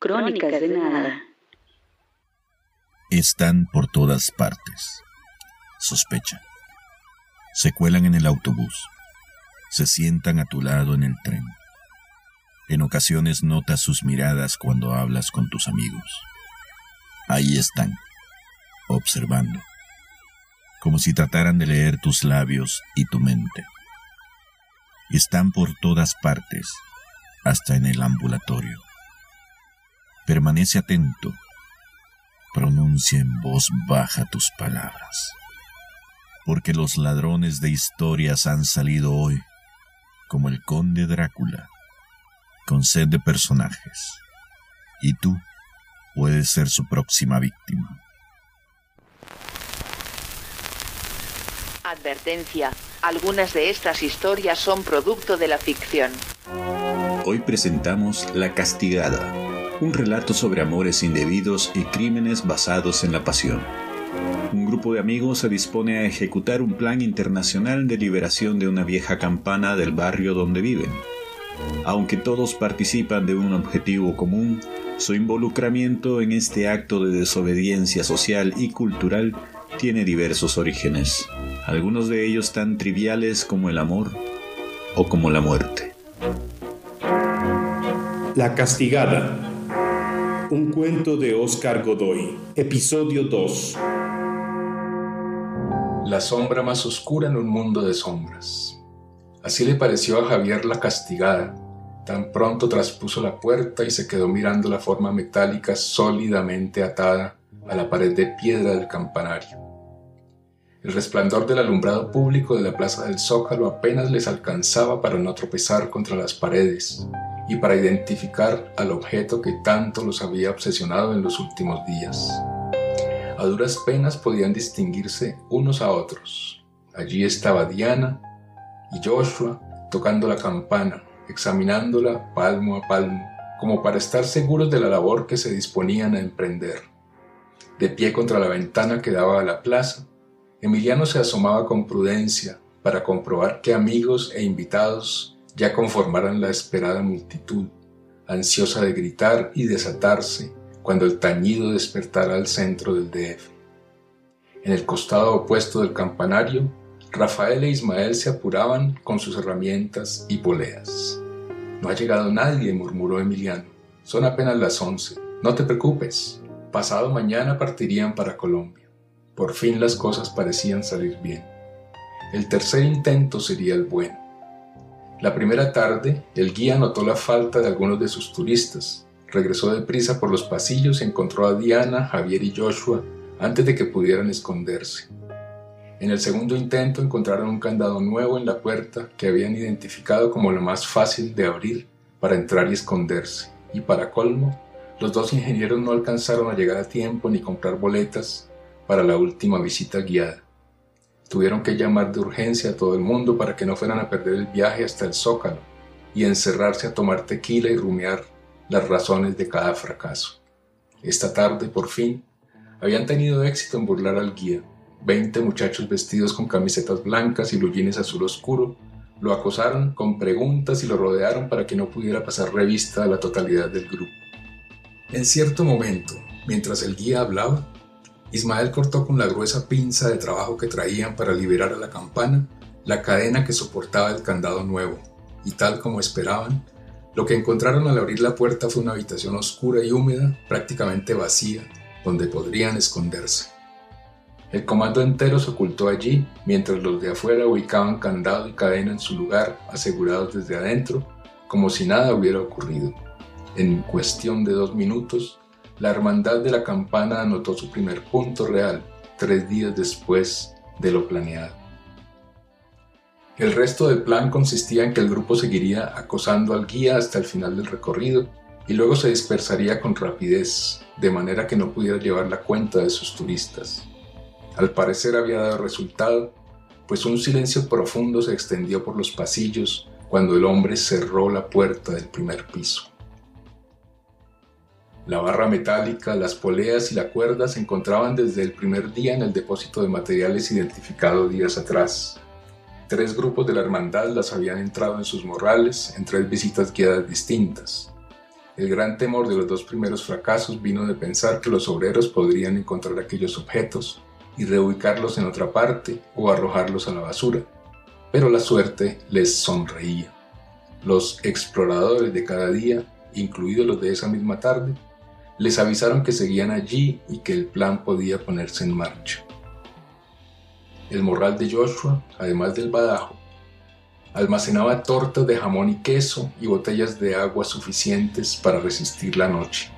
Crónicas de nada. Están por todas partes. Sospecha. Se cuelan en el autobús. Se sientan a tu lado en el tren. En ocasiones notas sus miradas cuando hablas con tus amigos. Ahí están, observando, como si trataran de leer tus labios y tu mente. Están por todas partes, hasta en el ambulatorio. Permanece atento. Pronuncia en voz baja tus palabras. Porque los ladrones de historias han salido hoy, como el conde Drácula, con sed de personajes. Y tú puedes ser su próxima víctima. Advertencia. Algunas de estas historias son producto de la ficción. Hoy presentamos La Castigada, un relato sobre amores indebidos y crímenes basados en la pasión. Un grupo de amigos se dispone a ejecutar un plan internacional de liberación de una vieja campana del barrio donde viven. Aunque todos participan de un objetivo común, su involucramiento en este acto de desobediencia social y cultural tiene diversos orígenes, algunos de ellos tan triviales como el amor o como la muerte. La castigada. Un cuento de Oscar Godoy. Episodio 2. La sombra más oscura en un mundo de sombras. Así le pareció a Javier la castigada. Tan pronto traspuso la puerta y se quedó mirando la forma metálica sólidamente atada a la pared de piedra del campanario. El resplandor del alumbrado público de la plaza del Zócalo apenas les alcanzaba para no tropezar contra las paredes y para identificar al objeto que tanto los había obsesionado en los últimos días. A duras penas podían distinguirse unos a otros. Allí estaba Diana y Joshua tocando la campana, examinándola palmo a palmo, como para estar seguros de la labor que se disponían a emprender. De pie contra la ventana que daba a la plaza, Emiliano se asomaba con prudencia para comprobar que amigos e invitados ya conformaran la esperada multitud, ansiosa de gritar y desatarse cuando el tañido despertara al centro del DF. En el costado opuesto del campanario, Rafael e Ismael se apuraban con sus herramientas y poleas. No ha llegado nadie, murmuró Emiliano. Son apenas las once. No te preocupes. Pasado mañana partirían para Colombia. Por fin las cosas parecían salir bien. El tercer intento sería el bueno. La primera tarde, el guía notó la falta de algunos de sus turistas. Regresó deprisa por los pasillos y encontró a Diana, Javier y Joshua antes de que pudieran esconderse. En el segundo intento encontraron un candado nuevo en la puerta que habían identificado como lo más fácil de abrir para entrar y esconderse. Y para colmo, los dos ingenieros no alcanzaron a llegar a tiempo ni comprar boletas para la última visita guiada. Tuvieron que llamar de urgencia a todo el mundo para que no fueran a perder el viaje hasta el Zócalo y encerrarse a tomar tequila y rumiar las razones de cada fracaso. Esta tarde, por fin, habían tenido éxito en burlar al guía. Veinte muchachos vestidos con camisetas blancas y lujines azul oscuro lo acosaron con preguntas y lo rodearon para que no pudiera pasar revista a la totalidad del grupo. En cierto momento, mientras el guía hablaba, Ismael cortó con la gruesa pinza de trabajo que traían para liberar a la campana la cadena que soportaba el candado nuevo, y tal como esperaban, lo que encontraron al abrir la puerta fue una habitación oscura y húmeda, prácticamente vacía, donde podrían esconderse. El comando entero se ocultó allí, mientras los de afuera ubicaban candado y cadena en su lugar, asegurados desde adentro, como si nada hubiera ocurrido. En cuestión de dos minutos, la Hermandad de la Campana anotó su primer punto real tres días después de lo planeado. El resto del plan consistía en que el grupo seguiría acosando al guía hasta el final del recorrido y luego se dispersaría con rapidez, de manera que no pudiera llevar la cuenta de sus turistas. Al parecer había dado resultado, pues un silencio profundo se extendió por los pasillos cuando el hombre cerró la puerta del primer piso. La barra metálica, las poleas y la cuerda se encontraban desde el primer día en el depósito de materiales identificado días atrás. Tres grupos de la hermandad las habían entrado en sus morrales en tres visitas guiadas distintas. El gran temor de los dos primeros fracasos vino de pensar que los obreros podrían encontrar aquellos objetos y reubicarlos en otra parte o arrojarlos a la basura. Pero la suerte les sonreía. Los exploradores de cada día, incluidos los de esa misma tarde, les avisaron que seguían allí y que el plan podía ponerse en marcha. El morral de Joshua, además del badajo, almacenaba tortas de jamón y queso y botellas de agua suficientes para resistir la noche.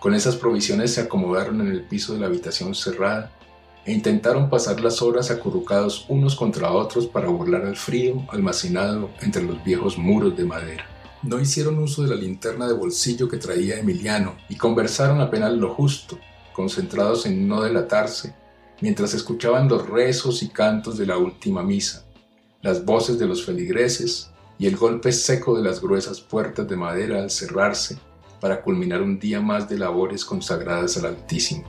Con esas provisiones se acomodaron en el piso de la habitación cerrada e intentaron pasar las horas acurrucados unos contra otros para burlar al frío almacenado entre los viejos muros de madera. No hicieron uso de la linterna de bolsillo que traía Emiliano y conversaron apenas lo justo, concentrados en no delatarse, mientras escuchaban los rezos y cantos de la última misa, las voces de los feligreses y el golpe seco de las gruesas puertas de madera al cerrarse para culminar un día más de labores consagradas al Altísimo.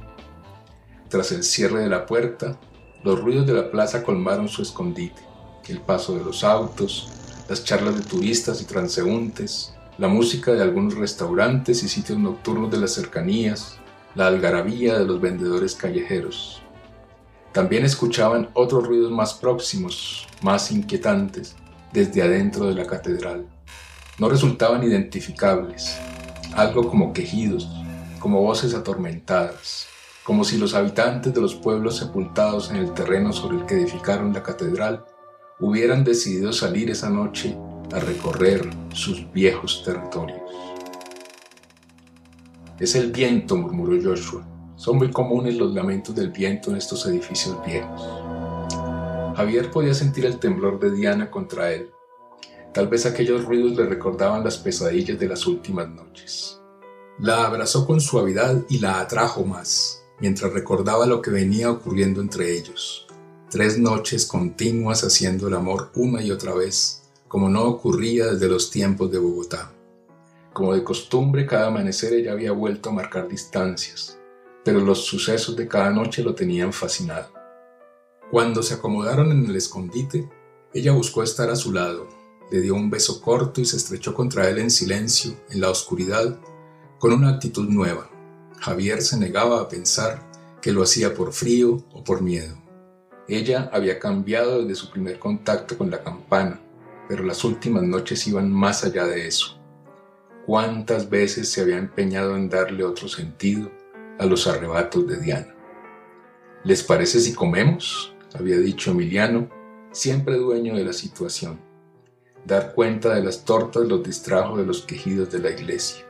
Tras el cierre de la puerta, los ruidos de la plaza colmaron su escondite, el paso de los autos, las charlas de turistas y transeúntes, la música de algunos restaurantes y sitios nocturnos de las cercanías, la algarabía de los vendedores callejeros. También escuchaban otros ruidos más próximos, más inquietantes, desde adentro de la catedral. No resultaban identificables, algo como quejidos, como voces atormentadas, como si los habitantes de los pueblos sepultados en el terreno sobre el que edificaron la catedral hubieran decidido salir esa noche a recorrer sus viejos territorios. Es el viento, murmuró Joshua. Son muy comunes los lamentos del viento en estos edificios viejos. Javier podía sentir el temblor de Diana contra él. Tal vez aquellos ruidos le recordaban las pesadillas de las últimas noches. La abrazó con suavidad y la atrajo más, mientras recordaba lo que venía ocurriendo entre ellos tres noches continuas haciendo el amor una y otra vez, como no ocurría desde los tiempos de Bogotá. Como de costumbre, cada amanecer ella había vuelto a marcar distancias, pero los sucesos de cada noche lo tenían fascinado. Cuando se acomodaron en el escondite, ella buscó estar a su lado, le dio un beso corto y se estrechó contra él en silencio, en la oscuridad, con una actitud nueva. Javier se negaba a pensar que lo hacía por frío o por miedo. Ella había cambiado desde su primer contacto con la campana, pero las últimas noches iban más allá de eso. ¿Cuántas veces se había empeñado en darle otro sentido a los arrebatos de Diana? ¿Les parece si comemos? había dicho Emiliano, siempre dueño de la situación. Dar cuenta de las tortas los distrajo de los quejidos de la iglesia.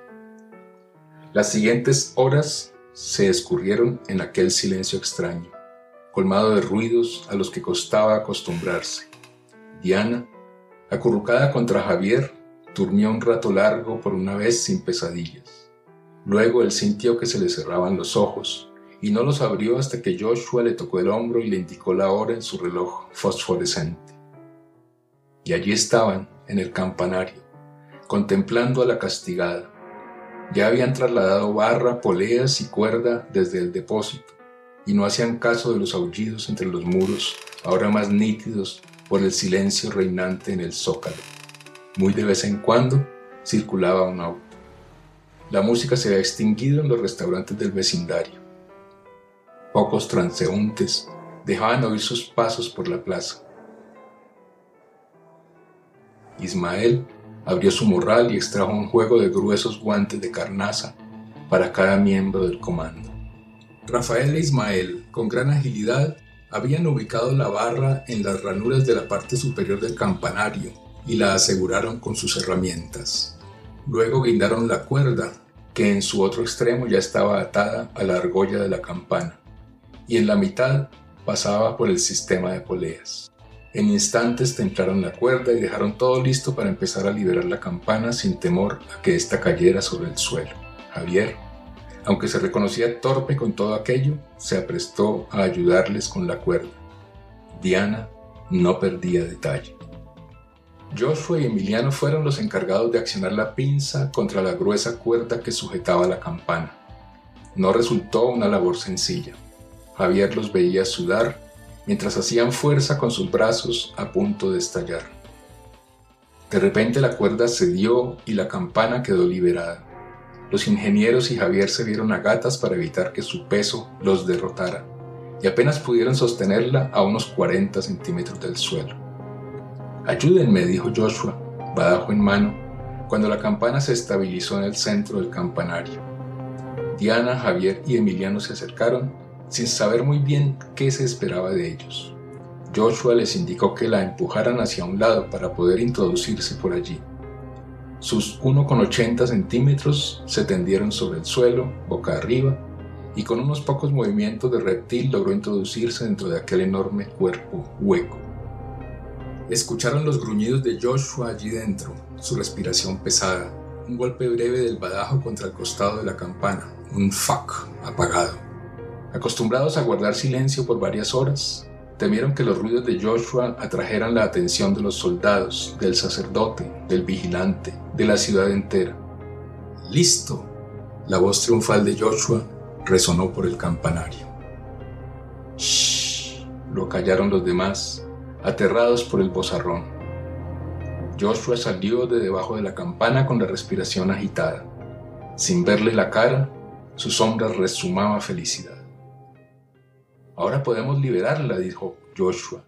Las siguientes horas se escurrieron en aquel silencio extraño colmado de ruidos a los que costaba acostumbrarse. Diana, acurrucada contra Javier, durmió un rato largo por una vez sin pesadillas. Luego él sintió que se le cerraban los ojos y no los abrió hasta que Joshua le tocó el hombro y le indicó la hora en su reloj fosforescente. Y allí estaban, en el campanario, contemplando a la castigada. Ya habían trasladado barra, poleas y cuerda desde el depósito y no hacían caso de los aullidos entre los muros, ahora más nítidos por el silencio reinante en el zócalo. Muy de vez en cuando circulaba un auto. La música se había extinguido en los restaurantes del vecindario. Pocos transeúntes dejaban oír sus pasos por la plaza. Ismael abrió su morral y extrajo un juego de gruesos guantes de carnaza para cada miembro del comando. Rafael e Ismael, con gran agilidad, habían ubicado la barra en las ranuras de la parte superior del campanario y la aseguraron con sus herramientas. Luego guindaron la cuerda, que en su otro extremo ya estaba atada a la argolla de la campana, y en la mitad pasaba por el sistema de poleas. En instantes templaron la cuerda y dejaron todo listo para empezar a liberar la campana sin temor a que ésta cayera sobre el suelo. Javier aunque se reconocía torpe con todo aquello, se aprestó a ayudarles con la cuerda. Diana no perdía detalle. Joshua y Emiliano fueron los encargados de accionar la pinza contra la gruesa cuerda que sujetaba la campana. No resultó una labor sencilla. Javier los veía sudar mientras hacían fuerza con sus brazos a punto de estallar. De repente la cuerda cedió y la campana quedó liberada. Los ingenieros y Javier se vieron a gatas para evitar que su peso los derrotara, y apenas pudieron sostenerla a unos 40 centímetros del suelo. Ayúdenme, dijo Joshua, badajo en mano, cuando la campana se estabilizó en el centro del campanario. Diana, Javier y Emiliano se acercaron sin saber muy bien qué se esperaba de ellos. Joshua les indicó que la empujaran hacia un lado para poder introducirse por allí. Sus 1,80 centímetros se tendieron sobre el suelo, boca arriba, y con unos pocos movimientos de reptil logró introducirse dentro de aquel enorme cuerpo hueco. Escucharon los gruñidos de Joshua allí dentro, su respiración pesada, un golpe breve del badajo contra el costado de la campana, un fuck apagado. Acostumbrados a guardar silencio por varias horas, temieron que los ruidos de Joshua atrajeran la atención de los soldados, del sacerdote, del vigilante, de la ciudad entera. ¡Listo! La voz triunfal de Joshua resonó por el campanario. ¡Shh! Lo callaron los demás, aterrados por el bozarrón. Joshua salió de debajo de la campana con la respiración agitada. Sin verle la cara, su sombra resumaba felicidad. Ahora podemos liberarla, dijo Joshua.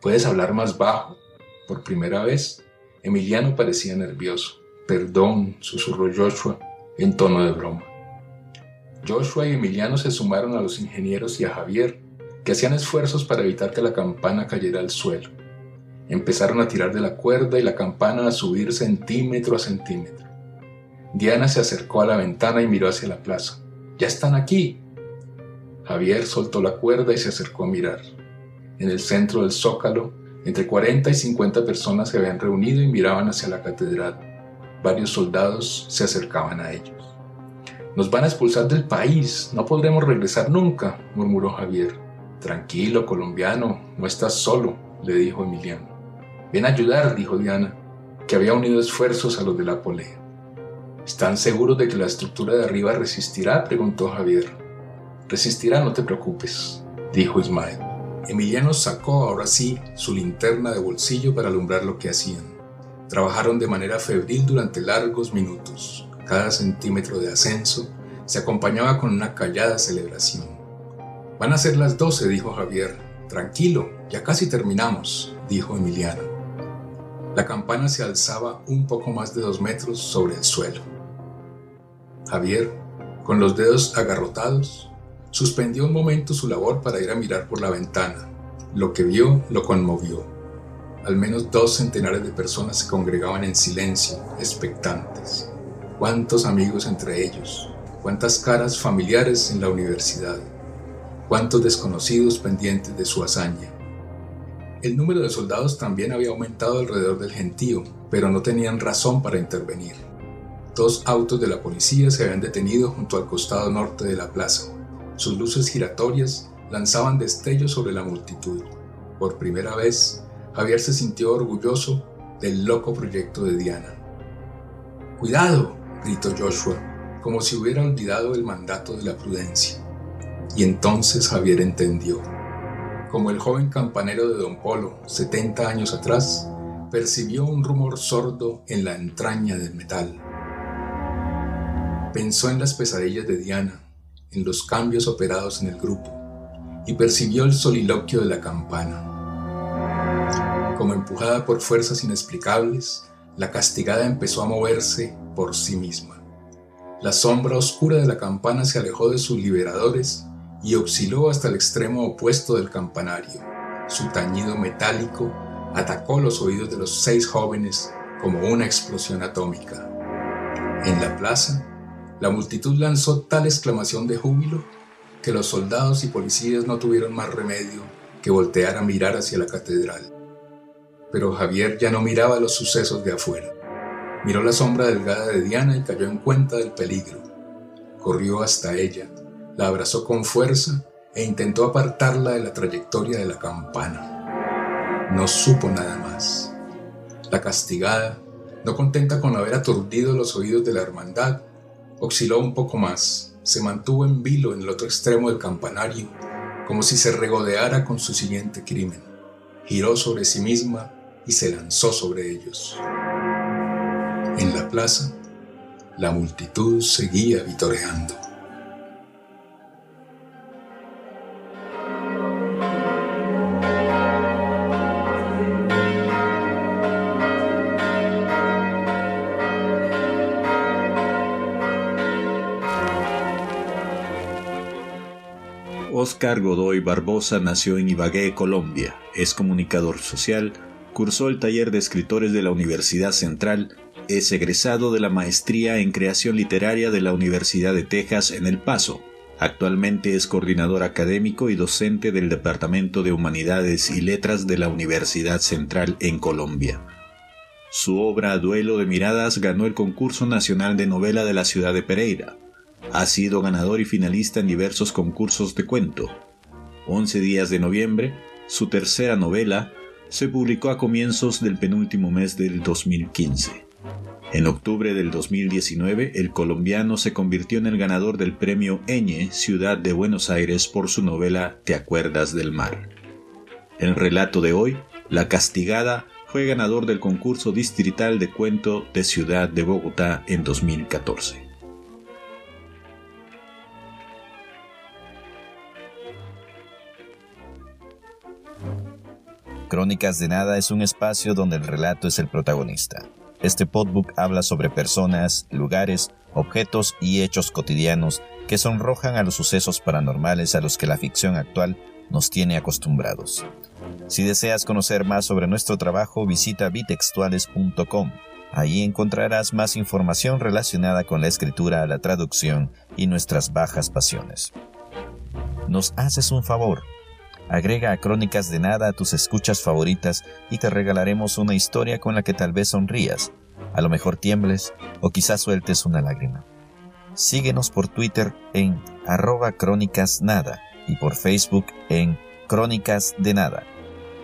¿Puedes hablar más bajo? Por primera vez, Emiliano parecía nervioso. Perdón, susurró Joshua en tono de broma. Joshua y Emiliano se sumaron a los ingenieros y a Javier, que hacían esfuerzos para evitar que la campana cayera al suelo. Empezaron a tirar de la cuerda y la campana a subir centímetro a centímetro. Diana se acercó a la ventana y miró hacia la plaza. Ya están aquí, Javier soltó la cuerda y se acercó a mirar. En el centro del zócalo, entre 40 y 50 personas se habían reunido y miraban hacia la catedral. Varios soldados se acercaban a ellos. Nos van a expulsar del país, no podremos regresar nunca, murmuró Javier. Tranquilo, colombiano, no estás solo, le dijo Emiliano. Ven a ayudar, dijo Diana, que había unido esfuerzos a los de la polea. ¿Están seguros de que la estructura de arriba resistirá? preguntó Javier. Resistirá, no te preocupes, dijo Ismael. Emiliano sacó ahora sí su linterna de bolsillo para alumbrar lo que hacían. Trabajaron de manera febril durante largos minutos. Cada centímetro de ascenso se acompañaba con una callada celebración. Van a ser las doce, dijo Javier. Tranquilo, ya casi terminamos, dijo Emiliano. La campana se alzaba un poco más de dos metros sobre el suelo. Javier, con los dedos agarrotados, Suspendió un momento su labor para ir a mirar por la ventana. Lo que vio lo conmovió. Al menos dos centenares de personas se congregaban en silencio, expectantes. Cuántos amigos entre ellos, cuántas caras familiares en la universidad, cuántos desconocidos pendientes de su hazaña. El número de soldados también había aumentado alrededor del gentío, pero no tenían razón para intervenir. Dos autos de la policía se habían detenido junto al costado norte de la plaza. Sus luces giratorias lanzaban destellos sobre la multitud. Por primera vez, Javier se sintió orgulloso del loco proyecto de Diana. ¡Cuidado! gritó Joshua, como si hubiera olvidado el mandato de la prudencia. Y entonces Javier entendió. Como el joven campanero de Don Polo, 70 años atrás, percibió un rumor sordo en la entraña del metal. Pensó en las pesadillas de Diana, en los cambios operados en el grupo y percibió el soliloquio de la campana. Como empujada por fuerzas inexplicables, la castigada empezó a moverse por sí misma. La sombra oscura de la campana se alejó de sus liberadores y osciló hasta el extremo opuesto del campanario. Su tañido metálico atacó los oídos de los seis jóvenes como una explosión atómica. En la plaza, la multitud lanzó tal exclamación de júbilo que los soldados y policías no tuvieron más remedio que voltear a mirar hacia la catedral. Pero Javier ya no miraba los sucesos de afuera. Miró la sombra delgada de Diana y cayó en cuenta del peligro. Corrió hasta ella, la abrazó con fuerza e intentó apartarla de la trayectoria de la campana. No supo nada más. La castigada, no contenta con haber aturdido los oídos de la hermandad, osciló un poco más, se mantuvo en vilo en el otro extremo del campanario, como si se regodeara con su siguiente crimen. Giró sobre sí misma y se lanzó sobre ellos. En la plaza, la multitud seguía vitoreando. Oscar Godoy Barbosa nació en Ibagué, Colombia. Es comunicador social, cursó el taller de escritores de la Universidad Central, es egresado de la maestría en creación literaria de la Universidad de Texas en El Paso. Actualmente es coordinador académico y docente del Departamento de Humanidades y Letras de la Universidad Central en Colombia. Su obra Duelo de Miradas ganó el concurso nacional de novela de la ciudad de Pereira. Ha sido ganador y finalista en diversos concursos de cuento. 11 días de noviembre, su tercera novela, se publicó a comienzos del penúltimo mes del 2015. En octubre del 2019, el colombiano se convirtió en el ganador del premio Eñe Ciudad de Buenos Aires por su novela Te acuerdas del mar. El relato de hoy, La castigada, fue ganador del concurso distrital de cuento de Ciudad de Bogotá en 2014. Crónicas de Nada es un espacio donde el relato es el protagonista. Este podbook habla sobre personas, lugares, objetos y hechos cotidianos que sonrojan a los sucesos paranormales a los que la ficción actual nos tiene acostumbrados. Si deseas conocer más sobre nuestro trabajo, visita bitextuales.com. Allí encontrarás más información relacionada con la escritura, la traducción y nuestras bajas pasiones. Nos haces un favor Agrega a Crónicas de Nada a tus escuchas favoritas y te regalaremos una historia con la que tal vez sonrías, a lo mejor tiembles o quizás sueltes una lágrima. Síguenos por Twitter en arroba crónicas nada y por Facebook en Crónicas de Nada.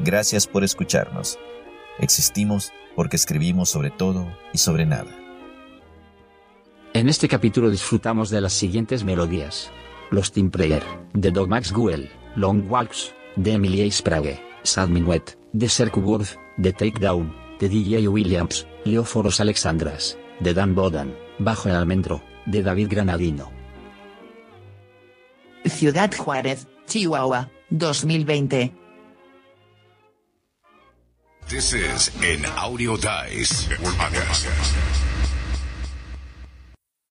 Gracias por escucharnos. Existimos porque escribimos sobre todo y sobre nada. En este capítulo disfrutamos de las siguientes melodías. Los Team Prayer, de Doug Maxwell, Long Walks, de Emilie Sprague, Sad Minuet, de Serkuworth, de Takedown, de DJ Williams, Leoforos Alexandras, de Dan Bodan, Bajo el Almendro, de David Granadino. Ciudad Juárez, Chihuahua, 2020. This is an Audio Dice Podcast.